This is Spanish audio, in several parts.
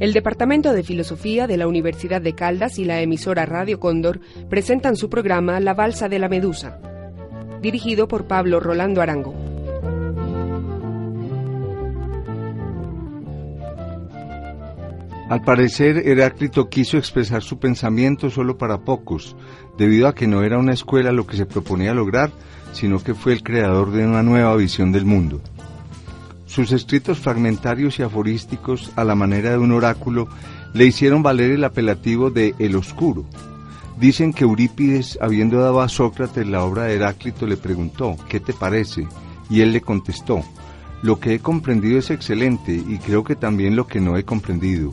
El Departamento de Filosofía de la Universidad de Caldas y la emisora Radio Cóndor presentan su programa La Balsa de la Medusa, dirigido por Pablo Rolando Arango. Al parecer, Heráclito quiso expresar su pensamiento solo para pocos, debido a que no era una escuela lo que se proponía lograr, sino que fue el creador de una nueva visión del mundo. Sus escritos fragmentarios y aforísticos, a la manera de un oráculo, le hicieron valer el apelativo de El Oscuro. Dicen que Eurípides, habiendo dado a Sócrates la obra de Heráclito, le preguntó, ¿qué te parece? Y él le contestó, lo que he comprendido es excelente y creo que también lo que no he comprendido.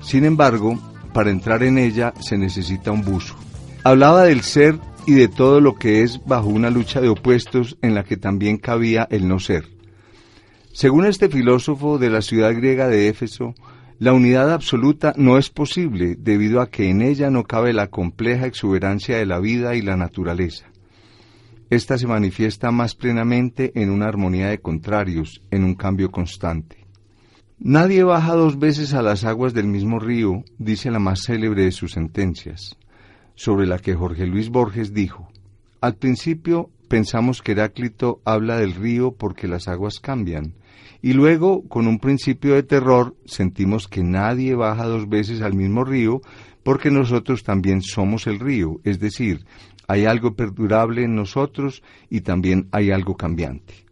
Sin embargo, para entrar en ella se necesita un buzo. Hablaba del ser y de todo lo que es bajo una lucha de opuestos en la que también cabía el no ser. Según este filósofo de la ciudad griega de Éfeso, la unidad absoluta no es posible debido a que en ella no cabe la compleja exuberancia de la vida y la naturaleza. Esta se manifiesta más plenamente en una armonía de contrarios, en un cambio constante. Nadie baja dos veces a las aguas del mismo río, dice la más célebre de sus sentencias, sobre la que Jorge Luis Borges dijo, al principio pensamos que Heráclito habla del río porque las aguas cambian, y luego, con un principio de terror, sentimos que nadie baja dos veces al mismo río porque nosotros también somos el río, es decir, hay algo perdurable en nosotros y también hay algo cambiante.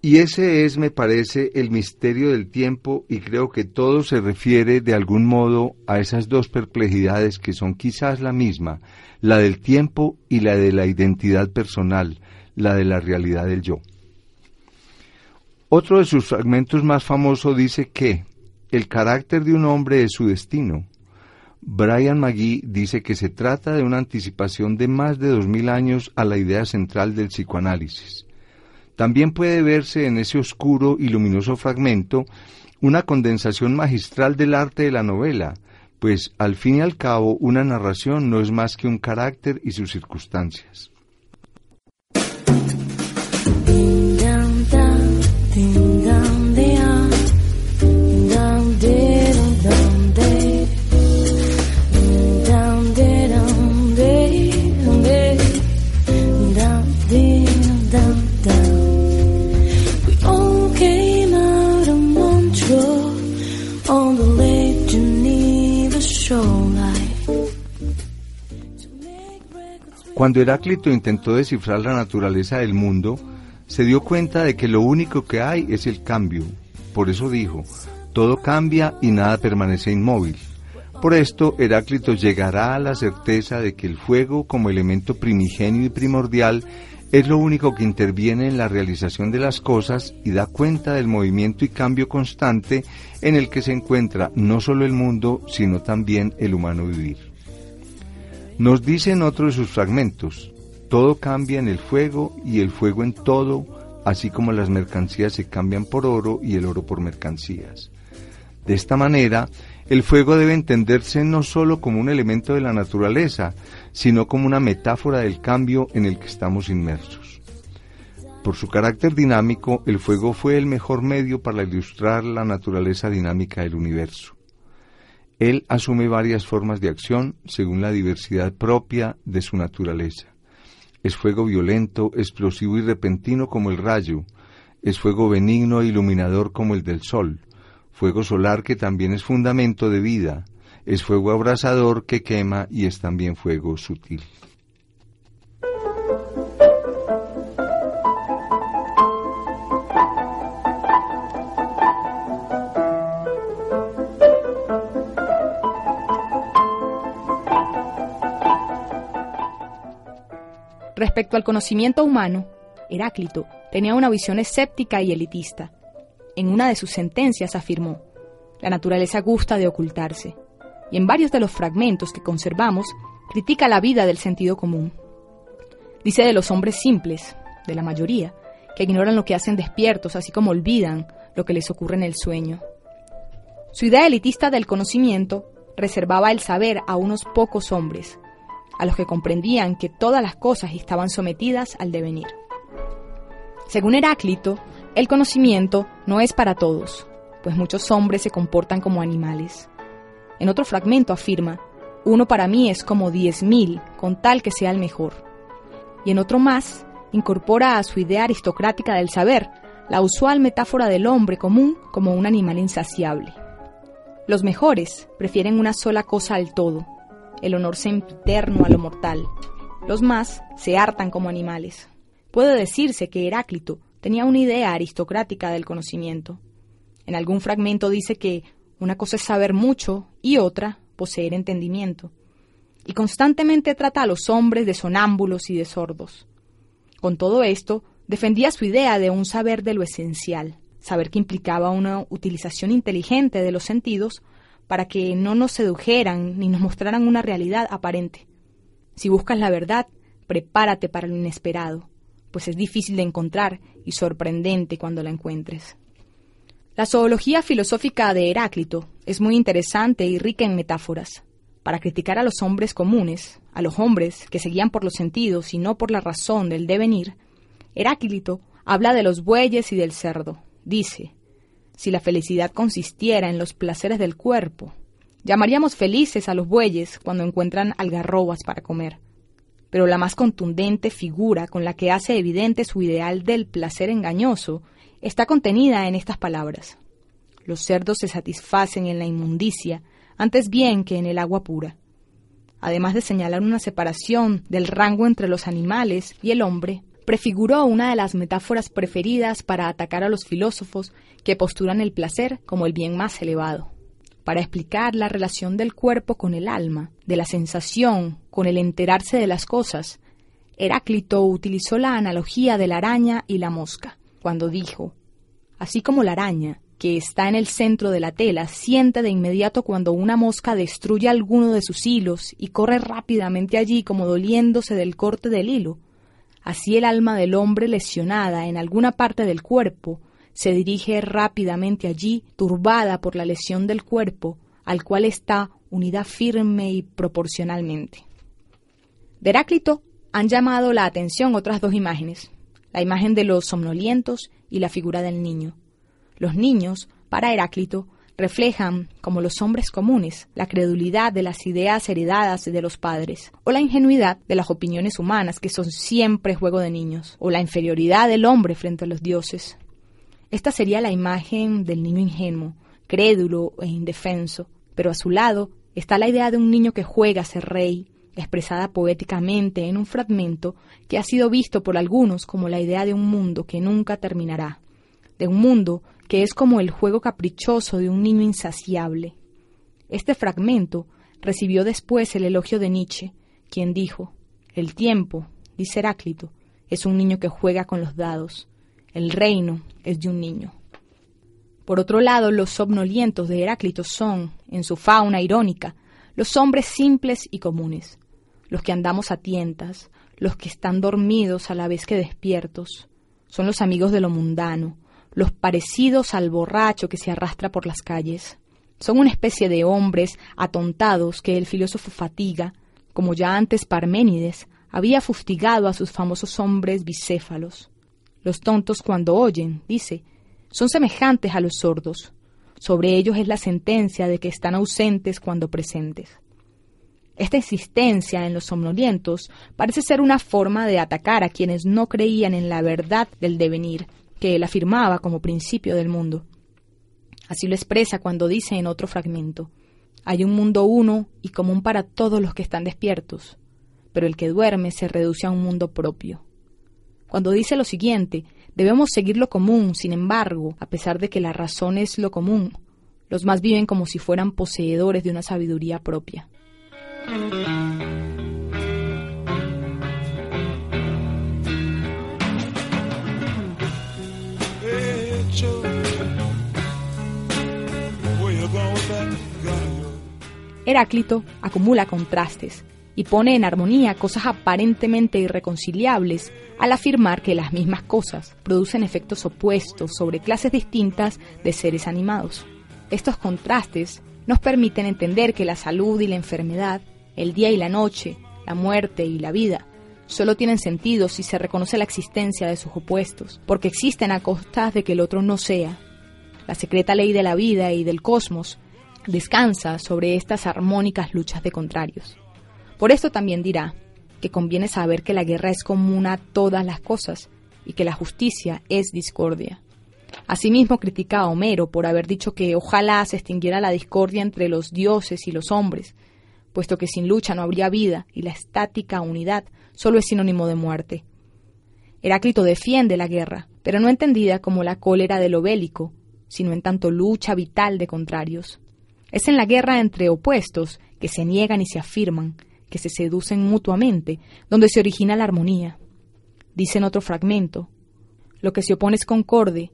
Y ese es, me parece, el misterio del tiempo y creo que todo se refiere de algún modo a esas dos perplejidades que son quizás la misma, la del tiempo y la de la identidad personal, la de la realidad del yo. Otro de sus fragmentos más famoso dice que el carácter de un hombre es su destino. Brian McGee dice que se trata de una anticipación de más de dos mil años a la idea central del psicoanálisis. También puede verse en ese oscuro y luminoso fragmento una condensación magistral del arte de la novela, pues al fin y al cabo una narración no es más que un carácter y sus circunstancias. Cuando Heráclito intentó descifrar la naturaleza del mundo, se dio cuenta de que lo único que hay es el cambio. Por eso dijo, todo cambia y nada permanece inmóvil. Por esto, Heráclito llegará a la certeza de que el fuego, como elemento primigenio y primordial, es lo único que interviene en la realización de las cosas y da cuenta del movimiento y cambio constante en el que se encuentra no solo el mundo, sino también el humano vivir. Nos dice en otro de sus fragmentos, todo cambia en el fuego y el fuego en todo, así como las mercancías se cambian por oro y el oro por mercancías. De esta manera, el fuego debe entenderse no sólo como un elemento de la naturaleza, sino como una metáfora del cambio en el que estamos inmersos. Por su carácter dinámico, el fuego fue el mejor medio para ilustrar la naturaleza dinámica del universo. Él asume varias formas de acción según la diversidad propia de su naturaleza. Es fuego violento, explosivo y repentino como el rayo. Es fuego benigno e iluminador como el del sol. Fuego solar que también es fundamento de vida. Es fuego abrasador que quema y es también fuego sutil. Respecto al conocimiento humano, Heráclito tenía una visión escéptica y elitista. En una de sus sentencias afirmó, la naturaleza gusta de ocultarse, y en varios de los fragmentos que conservamos critica la vida del sentido común. Dice de los hombres simples, de la mayoría, que ignoran lo que hacen despiertos, así como olvidan lo que les ocurre en el sueño. Su idea elitista del conocimiento reservaba el saber a unos pocos hombres, a los que comprendían que todas las cosas estaban sometidas al devenir. Según Heráclito, el conocimiento no es para todos, pues muchos hombres se comportan como animales. En otro fragmento afirma, uno para mí es como diez mil, con tal que sea el mejor. Y en otro más, incorpora a su idea aristocrática del saber la usual metáfora del hombre común como un animal insaciable. Los mejores prefieren una sola cosa al todo, el honor sempiterno a lo mortal. Los más se hartan como animales. Puede decirse que Heráclito tenía una idea aristocrática del conocimiento. En algún fragmento dice que una cosa es saber mucho y otra poseer entendimiento. Y constantemente trata a los hombres de sonámbulos y de sordos. Con todo esto, defendía su idea de un saber de lo esencial, saber que implicaba una utilización inteligente de los sentidos para que no nos sedujeran ni nos mostraran una realidad aparente. Si buscas la verdad, prepárate para lo inesperado, pues es difícil de encontrar y sorprendente cuando la encuentres. La zoología filosófica de Heráclito es muy interesante y rica en metáforas. Para criticar a los hombres comunes, a los hombres que se guían por los sentidos y no por la razón del devenir, Heráclito habla de los bueyes y del cerdo. Dice, si la felicidad consistiera en los placeres del cuerpo, llamaríamos felices a los bueyes cuando encuentran algarrobas para comer. Pero la más contundente figura con la que hace evidente su ideal del placer engañoso está contenida en estas palabras. Los cerdos se satisfacen en la inmundicia antes bien que en el agua pura. Además de señalar una separación del rango entre los animales y el hombre, prefiguró una de las metáforas preferidas para atacar a los filósofos que postulan el placer como el bien más elevado, para explicar la relación del cuerpo con el alma, de la sensación con el enterarse de las cosas. Heráclito utilizó la analogía de la araña y la mosca, cuando dijo, así como la araña, que está en el centro de la tela, siente de inmediato cuando una mosca destruye alguno de sus hilos y corre rápidamente allí como doliéndose del corte del hilo, Así el alma del hombre lesionada en alguna parte del cuerpo se dirige rápidamente allí, turbada por la lesión del cuerpo, al cual está unida firme y proporcionalmente. De Heráclito han llamado la atención otras dos imágenes, la imagen de los somnolientos y la figura del niño. Los niños, para Heráclito, reflejan, como los hombres comunes, la credulidad de las ideas heredadas de los padres, o la ingenuidad de las opiniones humanas que son siempre juego de niños, o la inferioridad del hombre frente a los dioses. Esta sería la imagen del niño ingenuo, crédulo e indefenso, pero a su lado está la idea de un niño que juega a ser rey, expresada poéticamente en un fragmento que ha sido visto por algunos como la idea de un mundo que nunca terminará, de un mundo que es como el juego caprichoso de un niño insaciable. Este fragmento recibió después el elogio de Nietzsche, quien dijo, El tiempo, dice Heráclito, es un niño que juega con los dados, el reino es de un niño. Por otro lado, los somnolientos de Heráclito son, en su fauna irónica, los hombres simples y comunes, los que andamos a tientas, los que están dormidos a la vez que despiertos, son los amigos de lo mundano, los parecidos al borracho que se arrastra por las calles. Son una especie de hombres atontados que el filósofo fatiga, como ya antes Parménides había fustigado a sus famosos hombres bicéfalos. Los tontos cuando oyen, dice, son semejantes a los sordos. Sobre ellos es la sentencia de que están ausentes cuando presentes. Esta insistencia en los somnolientos parece ser una forma de atacar a quienes no creían en la verdad del devenir que él afirmaba como principio del mundo. Así lo expresa cuando dice en otro fragmento, hay un mundo uno y común para todos los que están despiertos, pero el que duerme se reduce a un mundo propio. Cuando dice lo siguiente, debemos seguir lo común, sin embargo, a pesar de que la razón es lo común, los más viven como si fueran poseedores de una sabiduría propia. Heráclito acumula contrastes y pone en armonía cosas aparentemente irreconciliables al afirmar que las mismas cosas producen efectos opuestos sobre clases distintas de seres animados. Estos contrastes nos permiten entender que la salud y la enfermedad, el día y la noche, la muerte y la vida, solo tienen sentido si se reconoce la existencia de sus opuestos, porque existen a costas de que el otro no sea. La secreta ley de la vida y del cosmos descansa sobre estas armónicas luchas de contrarios. Por esto también dirá que conviene saber que la guerra es común a todas las cosas y que la justicia es discordia. Asimismo critica a Homero por haber dicho que ojalá se extinguiera la discordia entre los dioses y los hombres, puesto que sin lucha no habría vida y la estática unidad solo es sinónimo de muerte. Heráclito defiende la guerra, pero no entendida como la cólera de lo bélico, sino en tanto lucha vital de contrarios. Es en la guerra entre opuestos que se niegan y se afirman, que se seducen mutuamente, donde se origina la armonía. Dice en otro fragmento, lo que se opone es concorde,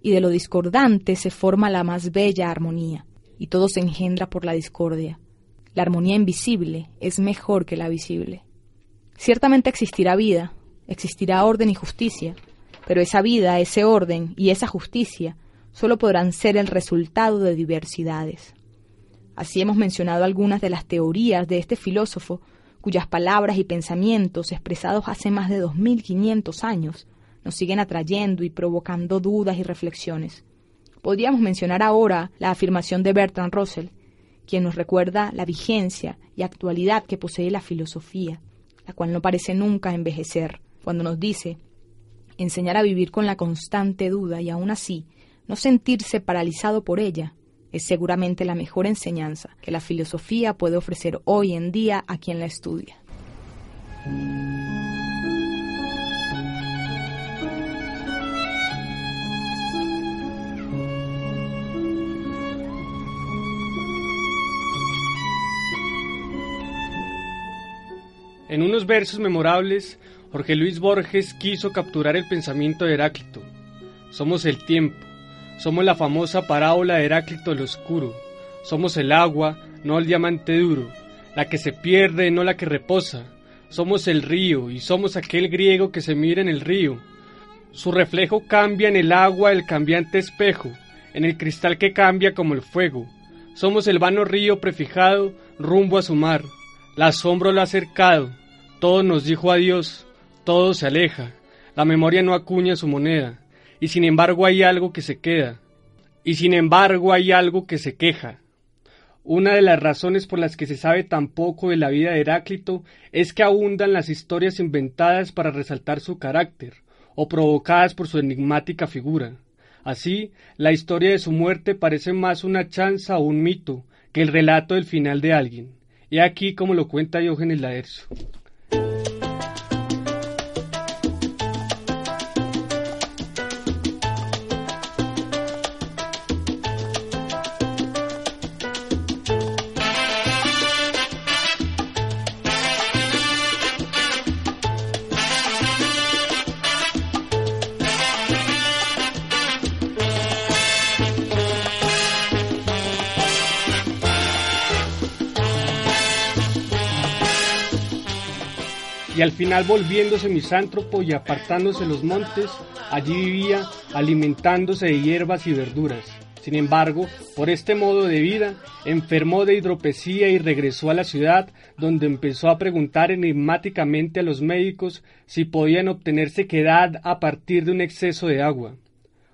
y de lo discordante se forma la más bella armonía, y todo se engendra por la discordia. La armonía invisible es mejor que la visible. Ciertamente existirá vida, existirá orden y justicia, pero esa vida, ese orden y esa justicia solo podrán ser el resultado de diversidades. Así hemos mencionado algunas de las teorías de este filósofo, cuyas palabras y pensamientos expresados hace más de 2500 años nos siguen atrayendo y provocando dudas y reflexiones. Podríamos mencionar ahora la afirmación de Bertrand Russell, quien nos recuerda la vigencia y actualidad que posee la filosofía, la cual no parece nunca envejecer, cuando nos dice enseñar a vivir con la constante duda y aún así no sentirse paralizado por ella es seguramente la mejor enseñanza que la filosofía puede ofrecer hoy en día a quien la estudia. En unos versos memorables, Jorge Luis Borges quiso capturar el pensamiento de Heráclito. Somos el tiempo, somos la famosa parábola de Heráclito el Oscuro. Somos el agua, no el diamante duro, la que se pierde, no la que reposa. Somos el río y somos aquel griego que se mira en el río. Su reflejo cambia en el agua el cambiante espejo, en el cristal que cambia como el fuego. Somos el vano río prefijado rumbo a su mar. La asombro lo ha acercado, todo nos dijo adiós, todo se aleja, la memoria no acuña su moneda y sin embargo hay algo que se queda, y sin embargo hay algo que se queja. Una de las razones por las que se sabe tan poco de la vida de Heráclito es que abundan las historias inventadas para resaltar su carácter, o provocadas por su enigmática figura. Así, la historia de su muerte parece más una chanza o un mito que el relato del final de alguien. Y aquí como lo cuenta Diógenes Laercio. Y al final volviéndose misántropo y apartándose los montes, allí vivía alimentándose de hierbas y verduras. Sin embargo, por este modo de vida, enfermó de hidropesía y regresó a la ciudad, donde empezó a preguntar enigmáticamente a los médicos si podían obtener sequedad a partir de un exceso de agua.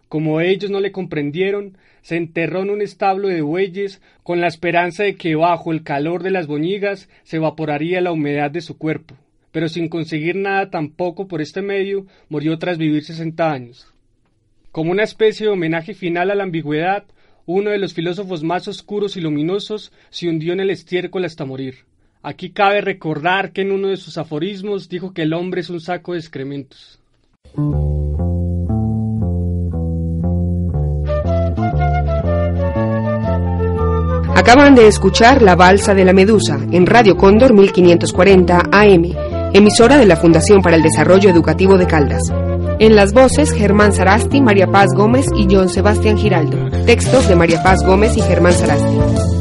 Como ellos no le comprendieron, se enterró en un establo de bueyes con la esperanza de que bajo el calor de las boñigas se evaporaría la humedad de su cuerpo pero sin conseguir nada tampoco por este medio, murió tras vivir sesenta años. Como una especie de homenaje final a la ambigüedad, uno de los filósofos más oscuros y luminosos se hundió en el estiércol hasta morir. Aquí cabe recordar que en uno de sus aforismos dijo que el hombre es un saco de excrementos. Acaban de escuchar La Balsa de la Medusa en Radio Cóndor 1540 AM emisora de la Fundación para el Desarrollo Educativo de Caldas. En las voces, Germán Sarasti, María Paz Gómez y John Sebastián Giraldo. Textos de María Paz Gómez y Germán Sarasti.